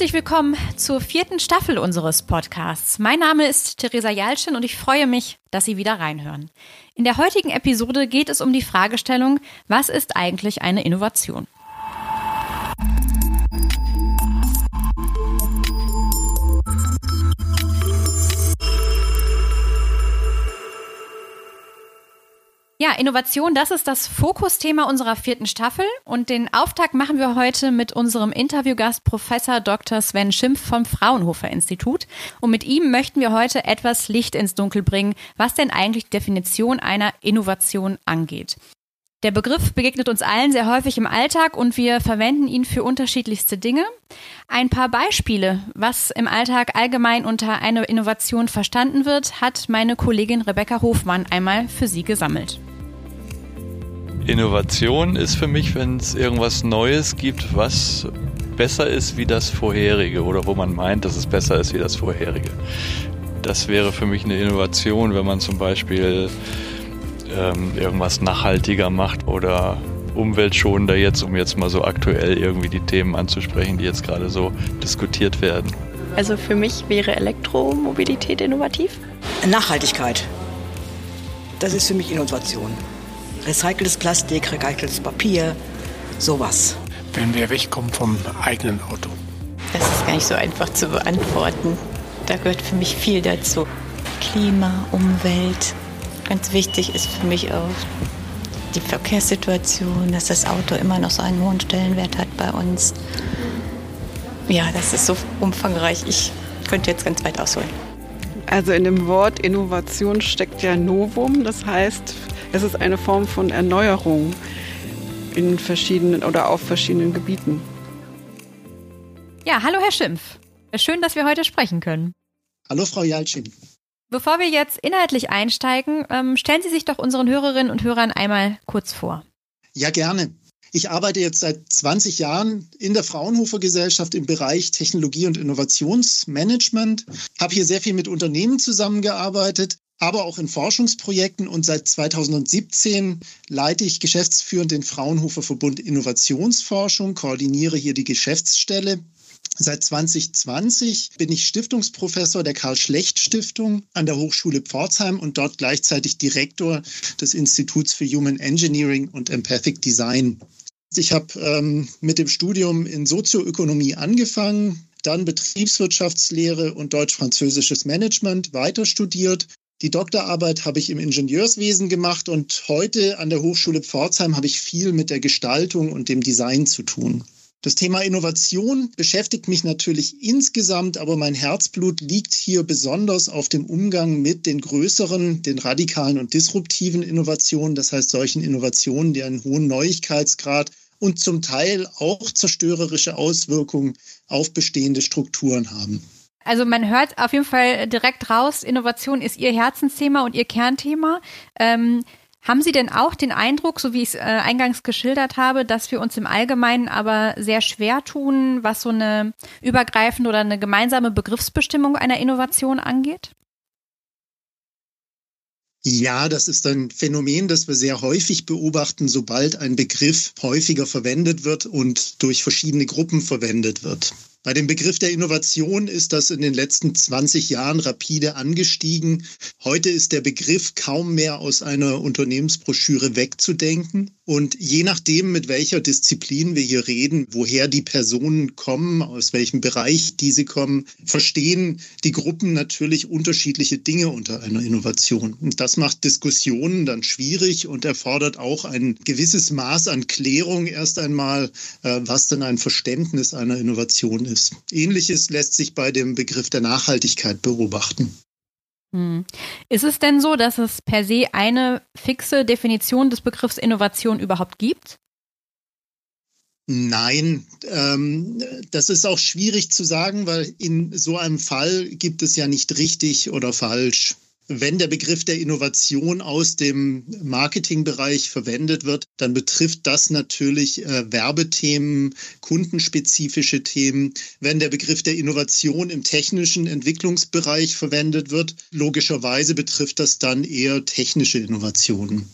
Herzlich willkommen zur vierten Staffel unseres Podcasts. Mein Name ist Theresa Jalschen und ich freue mich, dass Sie wieder reinhören. In der heutigen Episode geht es um die Fragestellung, was ist eigentlich eine Innovation? Ja, Innovation, das ist das Fokusthema unserer vierten Staffel und den Auftakt machen wir heute mit unserem Interviewgast Professor Dr. Sven Schimpf vom Fraunhofer Institut und mit ihm möchten wir heute etwas Licht ins Dunkel bringen, was denn eigentlich die Definition einer Innovation angeht. Der Begriff begegnet uns allen sehr häufig im Alltag und wir verwenden ihn für unterschiedlichste Dinge. Ein paar Beispiele, was im Alltag allgemein unter einer Innovation verstanden wird, hat meine Kollegin Rebecca Hofmann einmal für Sie gesammelt. Innovation ist für mich, wenn es irgendwas Neues gibt, was besser ist wie das vorherige oder wo man meint, dass es besser ist wie das vorherige. Das wäre für mich eine Innovation, wenn man zum Beispiel ähm, irgendwas nachhaltiger macht oder umweltschonender jetzt, um jetzt mal so aktuell irgendwie die Themen anzusprechen, die jetzt gerade so diskutiert werden. Also für mich wäre Elektromobilität innovativ. Nachhaltigkeit. Das ist für mich Innovation. Recyceltes Plastik, recyceltes Papier, sowas. Wenn wir wegkommen vom eigenen Auto. Das ist gar nicht so einfach zu beantworten. Da gehört für mich viel dazu. Klima, Umwelt. Ganz wichtig ist für mich auch die Verkehrssituation, dass das Auto immer noch so einen hohen Stellenwert hat bei uns. Ja, das ist so umfangreich. Ich könnte jetzt ganz weit ausholen. Also in dem Wort Innovation steckt ja Novum. Das heißt, es ist eine Form von Erneuerung in verschiedenen oder auf verschiedenen Gebieten. Ja, hallo Herr Schimpf. Schön, dass wir heute sprechen können. Hallo Frau Jalcin. Bevor wir jetzt inhaltlich einsteigen, ähm, stellen Sie sich doch unseren Hörerinnen und Hörern einmal kurz vor. Ja, gerne. Ich arbeite jetzt seit 20 Jahren in der Fraunhofer Gesellschaft im Bereich Technologie und Innovationsmanagement, habe hier sehr viel mit Unternehmen zusammengearbeitet, aber auch in Forschungsprojekten und seit 2017 leite ich geschäftsführend den Fraunhofer Verbund Innovationsforschung, koordiniere hier die Geschäftsstelle. Seit 2020 bin ich Stiftungsprofessor der Karl-Schlecht-Stiftung an der Hochschule Pforzheim und dort gleichzeitig Direktor des Instituts für Human Engineering und Empathic Design. Ich habe ähm, mit dem Studium in Sozioökonomie angefangen, dann Betriebswirtschaftslehre und deutsch-französisches Management weiter studiert die Doktorarbeit habe ich im Ingenieurswesen gemacht und heute an der Hochschule Pforzheim habe ich viel mit der Gestaltung und dem Design zu tun. Das Thema Innovation beschäftigt mich natürlich insgesamt, aber mein Herzblut liegt hier besonders auf dem Umgang mit den größeren, den radikalen und disruptiven Innovationen, das heißt solchen Innovationen, die einen hohen Neuigkeitsgrad und zum Teil auch zerstörerische Auswirkungen auf bestehende Strukturen haben. Also man hört auf jeden Fall direkt raus, Innovation ist Ihr Herzensthema und Ihr Kernthema. Ähm, haben Sie denn auch den Eindruck, so wie ich es äh, eingangs geschildert habe, dass wir uns im Allgemeinen aber sehr schwer tun, was so eine übergreifende oder eine gemeinsame Begriffsbestimmung einer Innovation angeht? Ja, das ist ein Phänomen, das wir sehr häufig beobachten, sobald ein Begriff häufiger verwendet wird und durch verschiedene Gruppen verwendet wird. Bei dem Begriff der Innovation ist das in den letzten 20 Jahren rapide angestiegen. Heute ist der Begriff kaum mehr aus einer Unternehmensbroschüre wegzudenken. Und je nachdem, mit welcher Disziplin wir hier reden, woher die Personen kommen, aus welchem Bereich diese kommen, verstehen die Gruppen natürlich unterschiedliche Dinge unter einer Innovation. Und das macht Diskussionen dann schwierig und erfordert auch ein gewisses Maß an Klärung erst einmal, äh, was denn ein Verständnis einer Innovation ist. Ähnliches lässt sich bei dem Begriff der Nachhaltigkeit beobachten. Hm. Ist es denn so, dass es per se eine fixe Definition des Begriffs Innovation überhaupt gibt? Nein, ähm, das ist auch schwierig zu sagen, weil in so einem Fall gibt es ja nicht richtig oder falsch. Wenn der Begriff der Innovation aus dem Marketingbereich verwendet wird, dann betrifft das natürlich äh, Werbethemen, kundenspezifische Themen. Wenn der Begriff der Innovation im technischen Entwicklungsbereich verwendet wird, logischerweise betrifft das dann eher technische Innovationen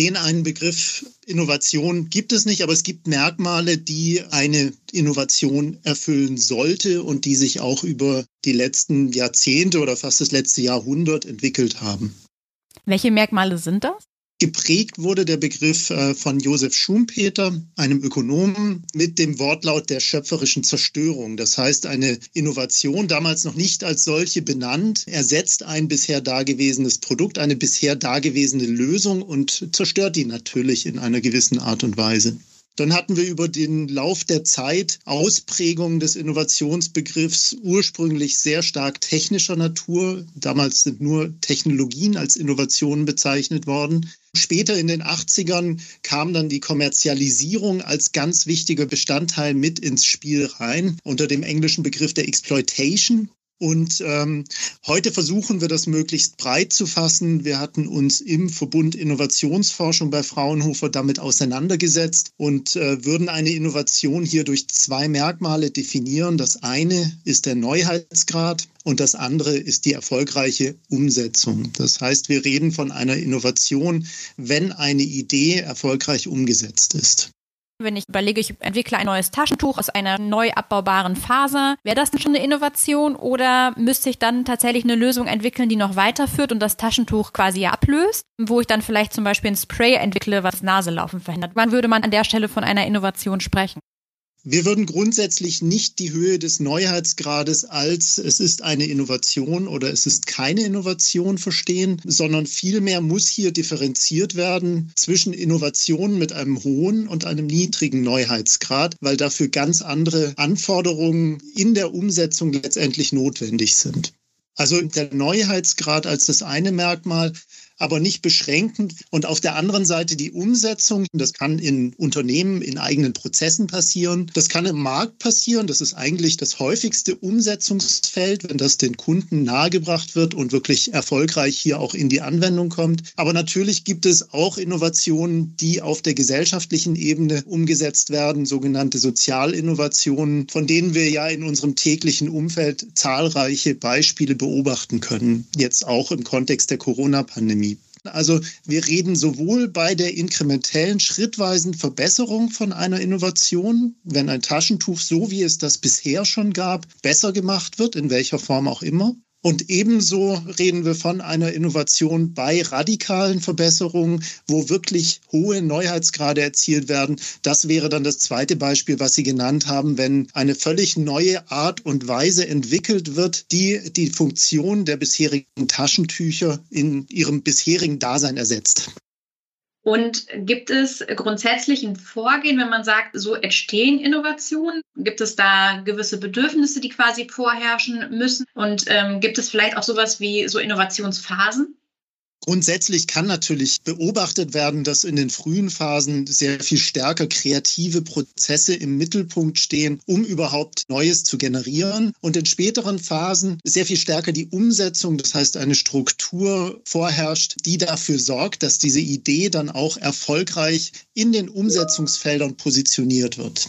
den einen Begriff Innovation gibt es nicht, aber es gibt Merkmale, die eine Innovation erfüllen sollte und die sich auch über die letzten Jahrzehnte oder fast das letzte Jahrhundert entwickelt haben. Welche Merkmale sind das? Geprägt wurde der Begriff äh, von Josef Schumpeter, einem Ökonomen, mit dem Wortlaut der schöpferischen Zerstörung. Das heißt, eine Innovation, damals noch nicht als solche benannt, ersetzt ein bisher dagewesenes Produkt, eine bisher dagewesene Lösung und zerstört die natürlich in einer gewissen Art und Weise. Dann hatten wir über den Lauf der Zeit Ausprägungen des Innovationsbegriffs ursprünglich sehr stark technischer Natur. Damals sind nur Technologien als Innovationen bezeichnet worden. Später in den 80ern kam dann die Kommerzialisierung als ganz wichtiger Bestandteil mit ins Spiel rein unter dem englischen Begriff der Exploitation. Und ähm, heute versuchen wir das möglichst breit zu fassen. Wir hatten uns im Verbund Innovationsforschung bei Fraunhofer damit auseinandergesetzt und äh, würden eine Innovation hier durch zwei Merkmale definieren. Das eine ist der Neuheitsgrad und das andere ist die erfolgreiche Umsetzung. Das heißt, wir reden von einer Innovation, wenn eine Idee erfolgreich umgesetzt ist. Wenn ich überlege, ich entwickle ein neues Taschentuch aus einer neu abbaubaren Faser, wäre das dann schon eine Innovation oder müsste ich dann tatsächlich eine Lösung entwickeln, die noch weiterführt und das Taschentuch quasi ablöst, wo ich dann vielleicht zum Beispiel ein Spray entwickle, was Naselaufen verhindert? Wann würde man an der Stelle von einer Innovation sprechen? Wir würden grundsätzlich nicht die Höhe des Neuheitsgrades als es ist eine Innovation oder es ist keine Innovation verstehen, sondern vielmehr muss hier differenziert werden zwischen Innovationen mit einem hohen und einem niedrigen Neuheitsgrad, weil dafür ganz andere Anforderungen in der Umsetzung letztendlich notwendig sind. Also der Neuheitsgrad als das eine Merkmal, aber nicht beschränkend. Und auf der anderen Seite die Umsetzung, das kann in Unternehmen, in eigenen Prozessen passieren. Das kann im Markt passieren. Das ist eigentlich das häufigste Umsetzungsfeld, wenn das den Kunden nahegebracht wird und wirklich erfolgreich hier auch in die Anwendung kommt. Aber natürlich gibt es auch Innovationen, die auf der gesellschaftlichen Ebene umgesetzt werden, sogenannte Sozialinnovationen, von denen wir ja in unserem täglichen Umfeld zahlreiche Beispiele beobachten können, jetzt auch im Kontext der Corona-Pandemie. Also wir reden sowohl bei der inkrementellen, schrittweisen Verbesserung von einer Innovation, wenn ein Taschentuch, so wie es das bisher schon gab, besser gemacht wird, in welcher Form auch immer, und ebenso reden wir von einer Innovation bei radikalen Verbesserungen, wo wirklich hohe Neuheitsgrade erzielt werden. Das wäre dann das zweite Beispiel, was Sie genannt haben, wenn eine völlig neue Art und Weise entwickelt wird, die die Funktion der bisherigen Taschentücher in ihrem bisherigen Dasein ersetzt. Und gibt es grundsätzlich ein Vorgehen, wenn man sagt, so entstehen Innovationen? Gibt es da gewisse Bedürfnisse, die quasi vorherrschen müssen? Und ähm, gibt es vielleicht auch sowas wie so Innovationsphasen? Grundsätzlich kann natürlich beobachtet werden, dass in den frühen Phasen sehr viel stärker kreative Prozesse im Mittelpunkt stehen, um überhaupt Neues zu generieren. Und in späteren Phasen sehr viel stärker die Umsetzung, das heißt eine Struktur vorherrscht, die dafür sorgt, dass diese Idee dann auch erfolgreich in den Umsetzungsfeldern positioniert wird.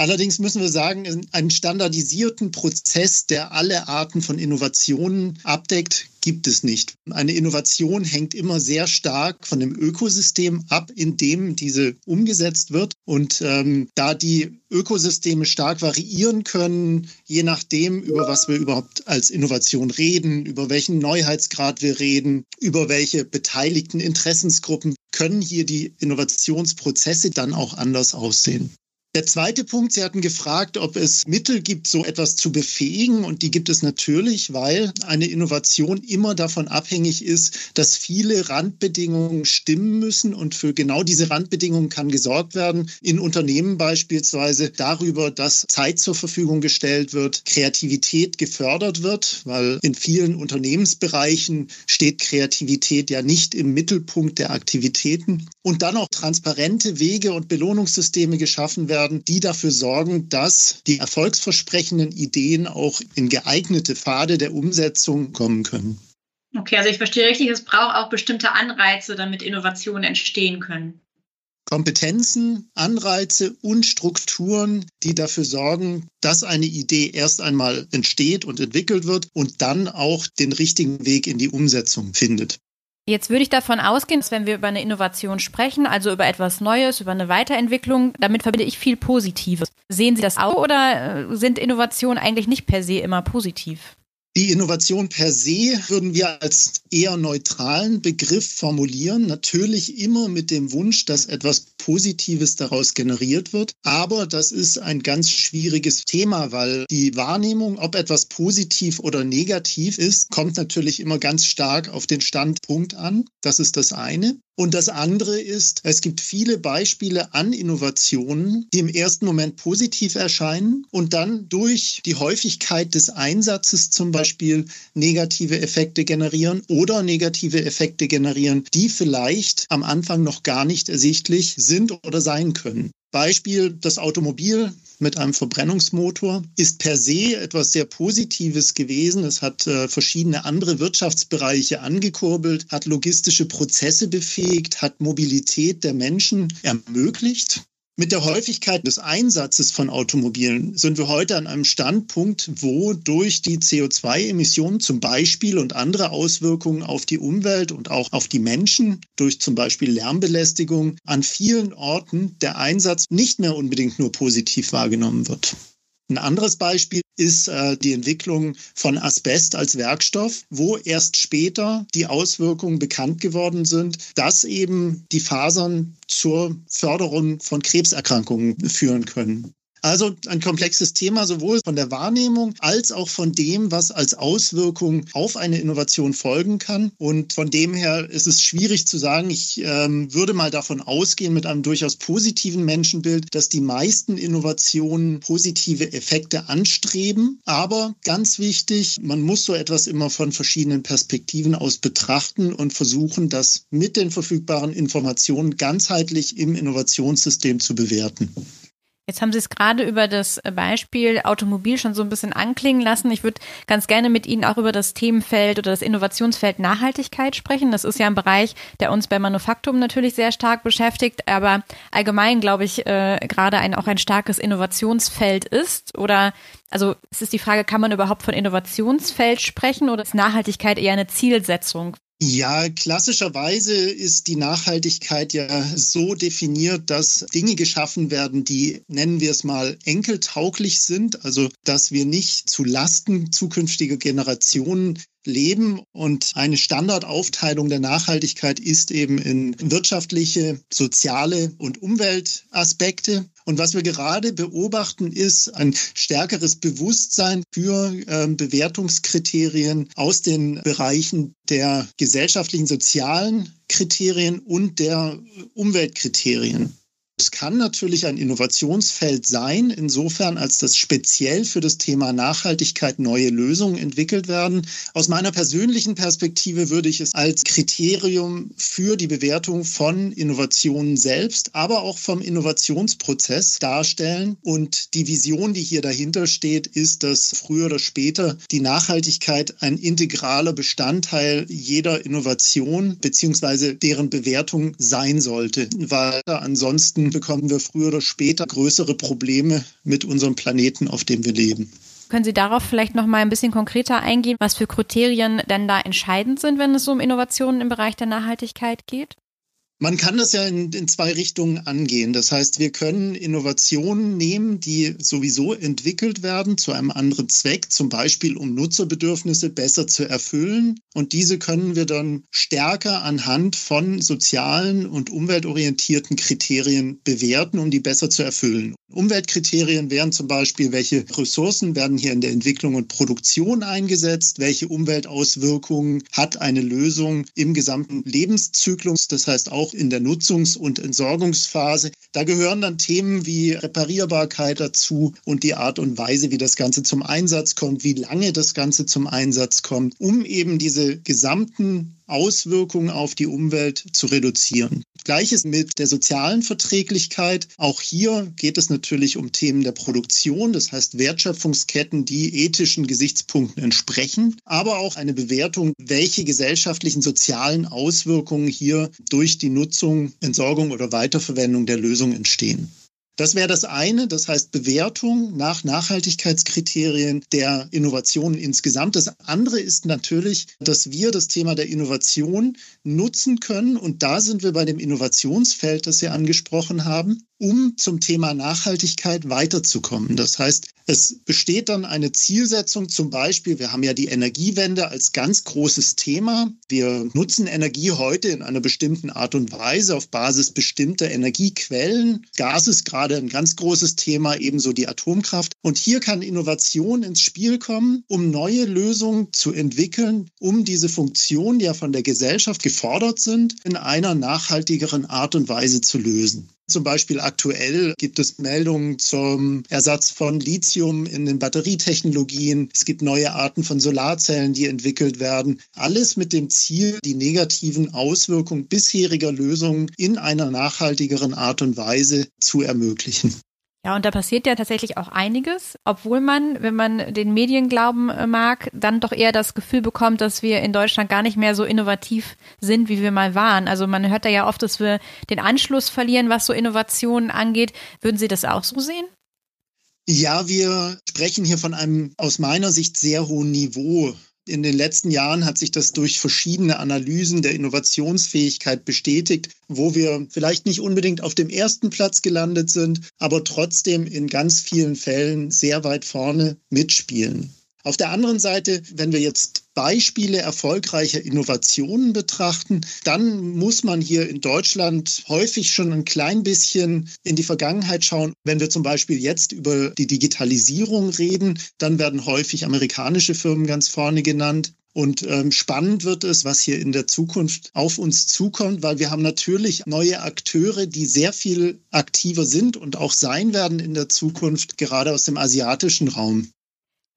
Allerdings müssen wir sagen, einen standardisierten Prozess, der alle Arten von Innovationen abdeckt, gibt es nicht. Eine Innovation hängt immer sehr stark von dem Ökosystem ab, in dem diese umgesetzt wird. Und ähm, da die Ökosysteme stark variieren können, je nachdem, über was wir überhaupt als Innovation reden, über welchen Neuheitsgrad wir reden, über welche beteiligten Interessensgruppen, können hier die Innovationsprozesse dann auch anders aussehen. Der zweite Punkt, Sie hatten gefragt, ob es Mittel gibt, so etwas zu befähigen. Und die gibt es natürlich, weil eine Innovation immer davon abhängig ist, dass viele Randbedingungen stimmen müssen. Und für genau diese Randbedingungen kann gesorgt werden. In Unternehmen beispielsweise darüber, dass Zeit zur Verfügung gestellt wird, Kreativität gefördert wird, weil in vielen Unternehmensbereichen steht Kreativität ja nicht im Mittelpunkt der Aktivitäten. Und dann auch transparente Wege und Belohnungssysteme geschaffen werden werden, die dafür sorgen, dass die erfolgsversprechenden Ideen auch in geeignete Pfade der Umsetzung kommen können. Okay, also ich verstehe richtig, es braucht auch bestimmte Anreize, damit Innovationen entstehen können. Kompetenzen, Anreize und Strukturen, die dafür sorgen, dass eine Idee erst einmal entsteht und entwickelt wird und dann auch den richtigen Weg in die Umsetzung findet. Jetzt würde ich davon ausgehen, dass wenn wir über eine Innovation sprechen, also über etwas Neues, über eine Weiterentwicklung, damit verbinde ich viel Positives. Sehen Sie das auch oder äh, sind Innovationen eigentlich nicht per se immer positiv? Die Innovation per se würden wir als eher neutralen Begriff formulieren. Natürlich immer mit dem Wunsch, dass etwas Positives daraus generiert wird. Aber das ist ein ganz schwieriges Thema, weil die Wahrnehmung, ob etwas positiv oder negativ ist, kommt natürlich immer ganz stark auf den Standpunkt an. Das ist das eine. Und das andere ist, es gibt viele Beispiele an Innovationen, die im ersten Moment positiv erscheinen und dann durch die Häufigkeit des Einsatzes zum Beispiel negative Effekte generieren oder negative Effekte generieren, die vielleicht am Anfang noch gar nicht ersichtlich sind oder sein können. Beispiel, das Automobil mit einem Verbrennungsmotor ist per se etwas sehr Positives gewesen. Es hat äh, verschiedene andere Wirtschaftsbereiche angekurbelt, hat logistische Prozesse befähigt, hat Mobilität der Menschen ermöglicht. Mit der Häufigkeit des Einsatzes von Automobilen sind wir heute an einem Standpunkt, wo durch die CO2-Emissionen zum Beispiel und andere Auswirkungen auf die Umwelt und auch auf die Menschen, durch zum Beispiel Lärmbelästigung, an vielen Orten der Einsatz nicht mehr unbedingt nur positiv wahrgenommen wird. Ein anderes Beispiel ist äh, die Entwicklung von Asbest als Werkstoff, wo erst später die Auswirkungen bekannt geworden sind, dass eben die Fasern zur Förderung von Krebserkrankungen führen können. Also ein komplexes Thema, sowohl von der Wahrnehmung als auch von dem, was als Auswirkung auf eine Innovation folgen kann. Und von dem her ist es schwierig zu sagen, ich ähm, würde mal davon ausgehen, mit einem durchaus positiven Menschenbild, dass die meisten Innovationen positive Effekte anstreben. Aber ganz wichtig, man muss so etwas immer von verschiedenen Perspektiven aus betrachten und versuchen, das mit den verfügbaren Informationen ganzheitlich im Innovationssystem zu bewerten. Jetzt haben Sie es gerade über das Beispiel Automobil schon so ein bisschen anklingen lassen. Ich würde ganz gerne mit Ihnen auch über das Themenfeld oder das Innovationsfeld Nachhaltigkeit sprechen. Das ist ja ein Bereich, der uns bei Manufaktum natürlich sehr stark beschäftigt, aber allgemein, glaube ich, äh, gerade ein, auch ein starkes Innovationsfeld ist. Oder also es ist die Frage, kann man überhaupt von Innovationsfeld sprechen oder ist Nachhaltigkeit eher eine Zielsetzung? Ja, klassischerweise ist die Nachhaltigkeit ja so definiert, dass Dinge geschaffen werden, die, nennen wir es mal, enkeltauglich sind. Also, dass wir nicht zu Lasten zukünftiger Generationen leben. Und eine Standardaufteilung der Nachhaltigkeit ist eben in wirtschaftliche, soziale und Umweltaspekte. Und was wir gerade beobachten, ist ein stärkeres Bewusstsein für äh, Bewertungskriterien aus den Bereichen der gesellschaftlichen, sozialen Kriterien und der Umweltkriterien. Es kann natürlich ein Innovationsfeld sein, insofern als das speziell für das Thema Nachhaltigkeit neue Lösungen entwickelt werden. Aus meiner persönlichen Perspektive würde ich es als Kriterium für die Bewertung von Innovationen selbst, aber auch vom Innovationsprozess darstellen. Und die Vision, die hier dahinter steht, ist, dass früher oder später die Nachhaltigkeit ein integraler Bestandteil jeder Innovation bzw. deren Bewertung sein sollte, weil ansonsten bekommen wir früher oder später größere Probleme mit unserem Planeten, auf dem wir leben. Können Sie darauf vielleicht noch mal ein bisschen konkreter eingehen, was für Kriterien denn da entscheidend sind, wenn es um Innovationen im Bereich der Nachhaltigkeit geht? Man kann das ja in, in, zwei Richtungen angehen. Das heißt, wir können Innovationen nehmen, die sowieso entwickelt werden zu einem anderen Zweck, zum Beispiel um Nutzerbedürfnisse besser zu erfüllen. Und diese können wir dann stärker anhand von sozialen und umweltorientierten Kriterien bewerten, um die besser zu erfüllen. Umweltkriterien wären zum Beispiel, welche Ressourcen werden hier in der Entwicklung und Produktion eingesetzt, welche Umweltauswirkungen hat eine Lösung im gesamten Lebenszyklus, das heißt auch in der Nutzungs- und Entsorgungsphase. Da gehören dann Themen wie Reparierbarkeit dazu und die Art und Weise, wie das Ganze zum Einsatz kommt, wie lange das Ganze zum Einsatz kommt, um eben diese gesamten Auswirkungen auf die Umwelt zu reduzieren. Gleiches mit der sozialen Verträglichkeit. Auch hier geht es natürlich um Themen der Produktion, das heißt Wertschöpfungsketten, die ethischen Gesichtspunkten entsprechen, aber auch eine Bewertung, welche gesellschaftlichen sozialen Auswirkungen hier durch die Nutzung, Entsorgung oder Weiterverwendung der Lösung entstehen. Das wäre das eine, das heißt Bewertung nach Nachhaltigkeitskriterien der Innovationen insgesamt. Das andere ist natürlich, dass wir das Thema der Innovation nutzen können. Und da sind wir bei dem Innovationsfeld, das Sie angesprochen haben, um zum Thema Nachhaltigkeit weiterzukommen. Das heißt, es besteht dann eine Zielsetzung, zum Beispiel, wir haben ja die Energiewende als ganz großes Thema. Wir nutzen Energie heute in einer bestimmten Art und Weise auf Basis bestimmter Energiequellen. Gas ist gerade ein ganz großes Thema, ebenso die Atomkraft. Und hier kann Innovation ins Spiel kommen, um neue Lösungen zu entwickeln, um diese Funktionen, die ja von der Gesellschaft gefordert sind, in einer nachhaltigeren Art und Weise zu lösen. Zum Beispiel aktuell gibt es Meldungen zum Ersatz von Lithium in den Batterietechnologien. Es gibt neue Arten von Solarzellen, die entwickelt werden. Alles mit dem Ziel, die negativen Auswirkungen bisheriger Lösungen in einer nachhaltigeren Art und Weise zu ermöglichen. Ja, und da passiert ja tatsächlich auch einiges, obwohl man, wenn man den Medien glauben äh, mag, dann doch eher das Gefühl bekommt, dass wir in Deutschland gar nicht mehr so innovativ sind, wie wir mal waren. Also man hört da ja oft, dass wir den Anschluss verlieren, was so Innovationen angeht. Würden Sie das auch so sehen? Ja, wir sprechen hier von einem aus meiner Sicht sehr hohen Niveau in den letzten Jahren hat sich das durch verschiedene Analysen der Innovationsfähigkeit bestätigt, wo wir vielleicht nicht unbedingt auf dem ersten Platz gelandet sind, aber trotzdem in ganz vielen Fällen sehr weit vorne mitspielen. Auf der anderen Seite, wenn wir jetzt Beispiele erfolgreicher Innovationen betrachten, dann muss man hier in Deutschland häufig schon ein klein bisschen in die Vergangenheit schauen. Wenn wir zum Beispiel jetzt über die Digitalisierung reden, dann werden häufig amerikanische Firmen ganz vorne genannt. Und ähm, spannend wird es, was hier in der Zukunft auf uns zukommt, weil wir haben natürlich neue Akteure, die sehr viel aktiver sind und auch sein werden in der Zukunft, gerade aus dem asiatischen Raum.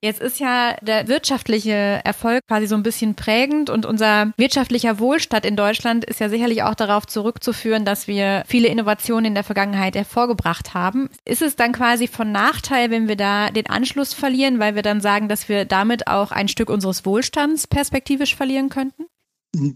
Jetzt ist ja der wirtschaftliche Erfolg quasi so ein bisschen prägend und unser wirtschaftlicher Wohlstand in Deutschland ist ja sicherlich auch darauf zurückzuführen, dass wir viele Innovationen in der Vergangenheit hervorgebracht haben. Ist es dann quasi von Nachteil, wenn wir da den Anschluss verlieren, weil wir dann sagen, dass wir damit auch ein Stück unseres Wohlstands perspektivisch verlieren könnten?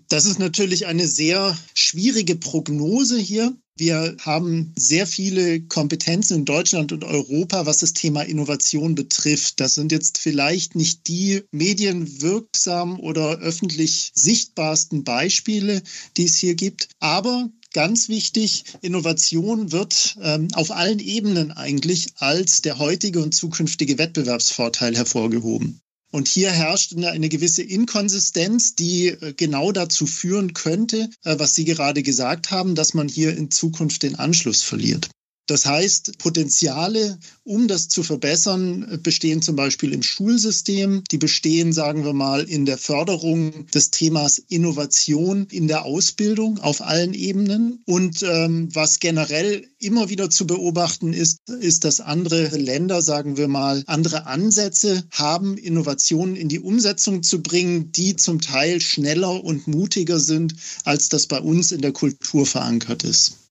Das ist natürlich eine sehr schwierige Prognose hier. Wir haben sehr viele Kompetenzen in Deutschland und Europa, was das Thema Innovation betrifft. Das sind jetzt vielleicht nicht die medienwirksam oder öffentlich sichtbarsten Beispiele, die es hier gibt. Aber ganz wichtig, Innovation wird ähm, auf allen Ebenen eigentlich als der heutige und zukünftige Wettbewerbsvorteil hervorgehoben. Und hier herrscht eine gewisse Inkonsistenz, die äh, genau dazu führen könnte, äh, was Sie gerade gesagt haben, dass man hier in Zukunft den Anschluss verliert. Das heißt, Potenziale, um das zu verbessern, bestehen zum Beispiel im Schulsystem. Die bestehen, sagen wir mal, in der Förderung des Themas Innovation in der Ausbildung auf allen Ebenen. Und ähm, was generell immer wieder zu beobachten ist, ist, dass andere Länder, sagen wir mal, andere Ansätze haben, Innovationen in die Umsetzung zu bringen, die zum Teil schneller und mutiger sind, als das bei uns in der Kultur verankert ist.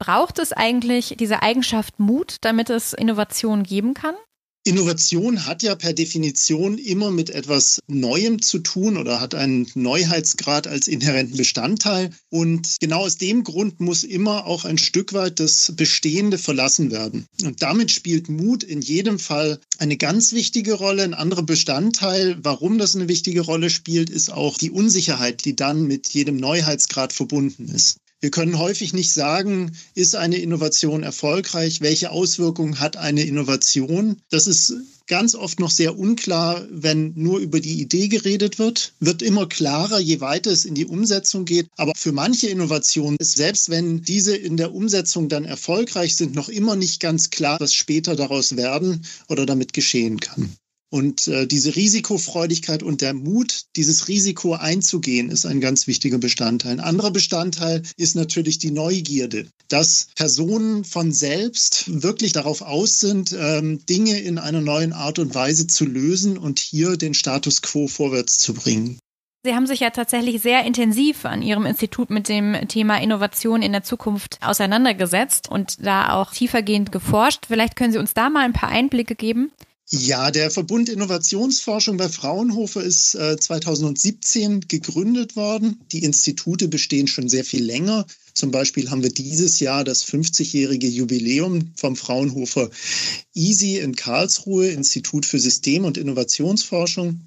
Braucht es eigentlich diese Eigenschaft Mut, damit es Innovation geben kann? Innovation hat ja per Definition immer mit etwas Neuem zu tun oder hat einen Neuheitsgrad als inhärenten Bestandteil. Und genau aus dem Grund muss immer auch ein Stück weit das Bestehende verlassen werden. Und damit spielt Mut in jedem Fall eine ganz wichtige Rolle. Ein anderer Bestandteil, warum das eine wichtige Rolle spielt, ist auch die Unsicherheit, die dann mit jedem Neuheitsgrad verbunden ist. Wir können häufig nicht sagen, ist eine Innovation erfolgreich, welche Auswirkungen hat eine Innovation. Das ist ganz oft noch sehr unklar, wenn nur über die Idee geredet wird. Wird immer klarer, je weiter es in die Umsetzung geht. Aber für manche Innovationen ist, selbst wenn diese in der Umsetzung dann erfolgreich sind, noch immer nicht ganz klar, was später daraus werden oder damit geschehen kann. Und äh, diese Risikofreudigkeit und der Mut, dieses Risiko einzugehen, ist ein ganz wichtiger Bestandteil. Ein anderer Bestandteil ist natürlich die Neugierde, dass Personen von selbst wirklich darauf aus sind, ähm, Dinge in einer neuen Art und Weise zu lösen und hier den Status quo vorwärts zu bringen. Sie haben sich ja tatsächlich sehr intensiv an Ihrem Institut mit dem Thema Innovation in der Zukunft auseinandergesetzt und da auch tiefergehend geforscht. Vielleicht können Sie uns da mal ein paar Einblicke geben. Ja, der Verbund Innovationsforschung bei Fraunhofer ist äh, 2017 gegründet worden. Die Institute bestehen schon sehr viel länger. Zum Beispiel haben wir dieses Jahr das 50-jährige Jubiläum vom Fraunhofer EASY in Karlsruhe, Institut für System- und Innovationsforschung.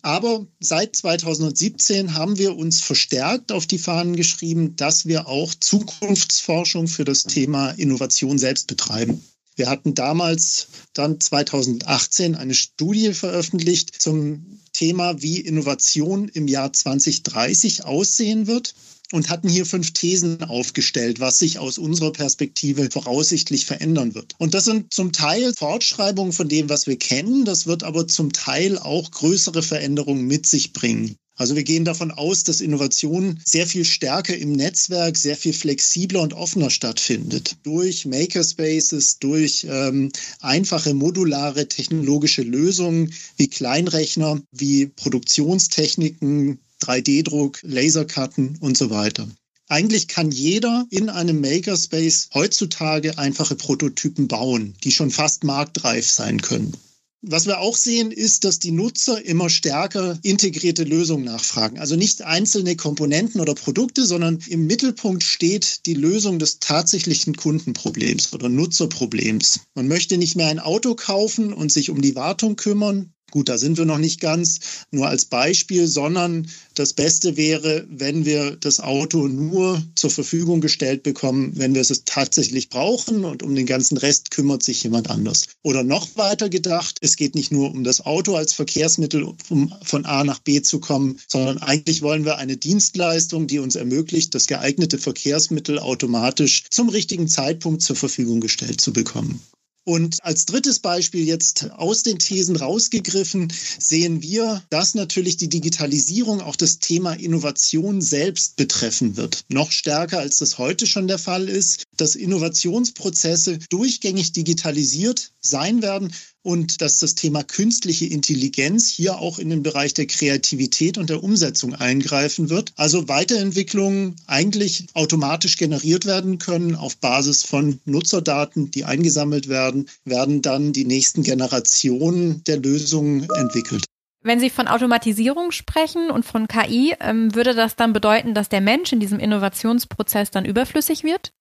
Aber seit 2017 haben wir uns verstärkt auf die Fahnen geschrieben, dass wir auch Zukunftsforschung für das Thema Innovation selbst betreiben. Wir hatten damals dann 2018 eine Studie veröffentlicht zum Thema, wie Innovation im Jahr 2030 aussehen wird und hatten hier fünf Thesen aufgestellt, was sich aus unserer Perspektive voraussichtlich verändern wird. Und das sind zum Teil Fortschreibungen von dem, was wir kennen. Das wird aber zum Teil auch größere Veränderungen mit sich bringen. Also wir gehen davon aus, dass Innovation sehr viel stärker im Netzwerk, sehr viel flexibler und offener stattfindet. Durch Makerspaces, durch ähm, einfache modulare technologische Lösungen wie Kleinrechner, wie Produktionstechniken, 3D-Druck, Laserkarten und so weiter. Eigentlich kann jeder in einem Makerspace heutzutage einfache Prototypen bauen, die schon fast marktreif sein können. Was wir auch sehen, ist, dass die Nutzer immer stärker integrierte Lösungen nachfragen. Also nicht einzelne Komponenten oder Produkte, sondern im Mittelpunkt steht die Lösung des tatsächlichen Kundenproblems oder Nutzerproblems. Man möchte nicht mehr ein Auto kaufen und sich um die Wartung kümmern, Gut, da sind wir noch nicht ganz, nur als Beispiel, sondern das Beste wäre, wenn wir das Auto nur zur Verfügung gestellt bekommen, wenn wir es tatsächlich brauchen und um den ganzen Rest kümmert sich jemand anders. Oder noch weiter gedacht, es geht nicht nur um das Auto als Verkehrsmittel, um von A nach B zu kommen, sondern eigentlich wollen wir eine Dienstleistung, die uns ermöglicht, das geeignete Verkehrsmittel automatisch zum richtigen Zeitpunkt zur Verfügung gestellt zu bekommen. Und als drittes Beispiel jetzt aus den Thesen rausgegriffen, sehen wir, dass natürlich die Digitalisierung auch das Thema Innovation selbst betreffen wird. Noch stärker, als das heute schon der Fall ist, dass Innovationsprozesse durchgängig digitalisiert sein werden und dass das Thema künstliche Intelligenz hier auch in den Bereich der Kreativität und der Umsetzung eingreifen wird. Also Weiterentwicklungen eigentlich automatisch generiert werden können auf Basis von Nutzerdaten, die eingesammelt werden, werden dann die nächsten Generationen der Lösungen entwickelt. Wenn Sie von Automatisierung sprechen und von KI, ähm, würde das dann bedeuten, dass der Mensch in diesem Innovationsprozess dann überflüssig wird?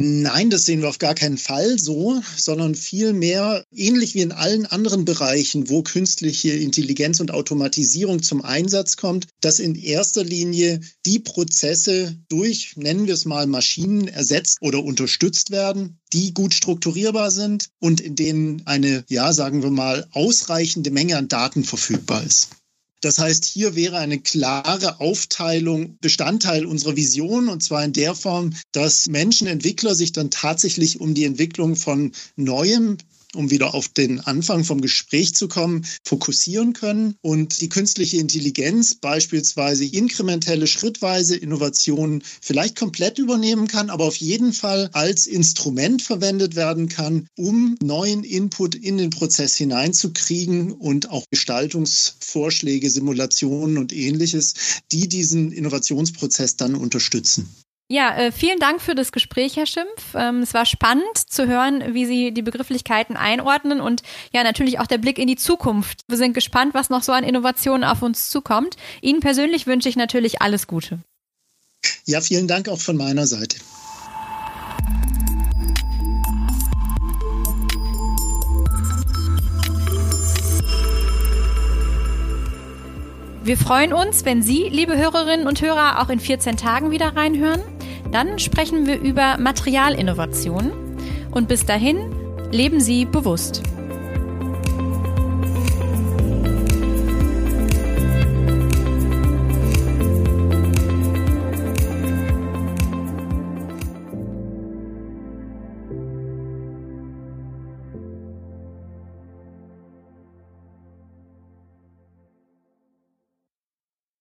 Nein, das sehen wir auf gar keinen Fall so, sondern vielmehr ähnlich wie in allen anderen Bereichen, wo künstliche Intelligenz und Automatisierung zum Einsatz kommt, dass in erster Linie die Prozesse durch, nennen wir es mal, Maschinen ersetzt oder unterstützt werden, die gut strukturierbar sind und in denen eine, ja, sagen wir mal, ausreichende Menge an Daten verfügbar ist. Das heißt, hier wäre eine klare Aufteilung Bestandteil unserer Vision und zwar in der Form, dass Menschen, Entwickler sich dann tatsächlich um die Entwicklung von neuem um wieder auf den Anfang vom Gespräch zu kommen, fokussieren können und die künstliche Intelligenz beispielsweise inkrementelle, schrittweise Innovationen vielleicht komplett übernehmen kann, aber auf jeden Fall als Instrument verwendet werden kann, um neuen Input in den Prozess hineinzukriegen und auch Gestaltungsvorschläge, Simulationen und ähnliches, die diesen Innovationsprozess dann unterstützen. Ja, äh, vielen Dank für das Gespräch, Herr Schimpf. Ähm, es war spannend zu hören, wie Sie die Begrifflichkeiten einordnen und ja, natürlich auch der Blick in die Zukunft. Wir sind gespannt, was noch so an Innovationen auf uns zukommt. Ihnen persönlich wünsche ich natürlich alles Gute. Ja, vielen Dank auch von meiner Seite. Wir freuen uns, wenn Sie, liebe Hörerinnen und Hörer, auch in 14 Tagen wieder reinhören. Dann sprechen wir über Materialinnovation. Und bis dahin, leben Sie bewusst.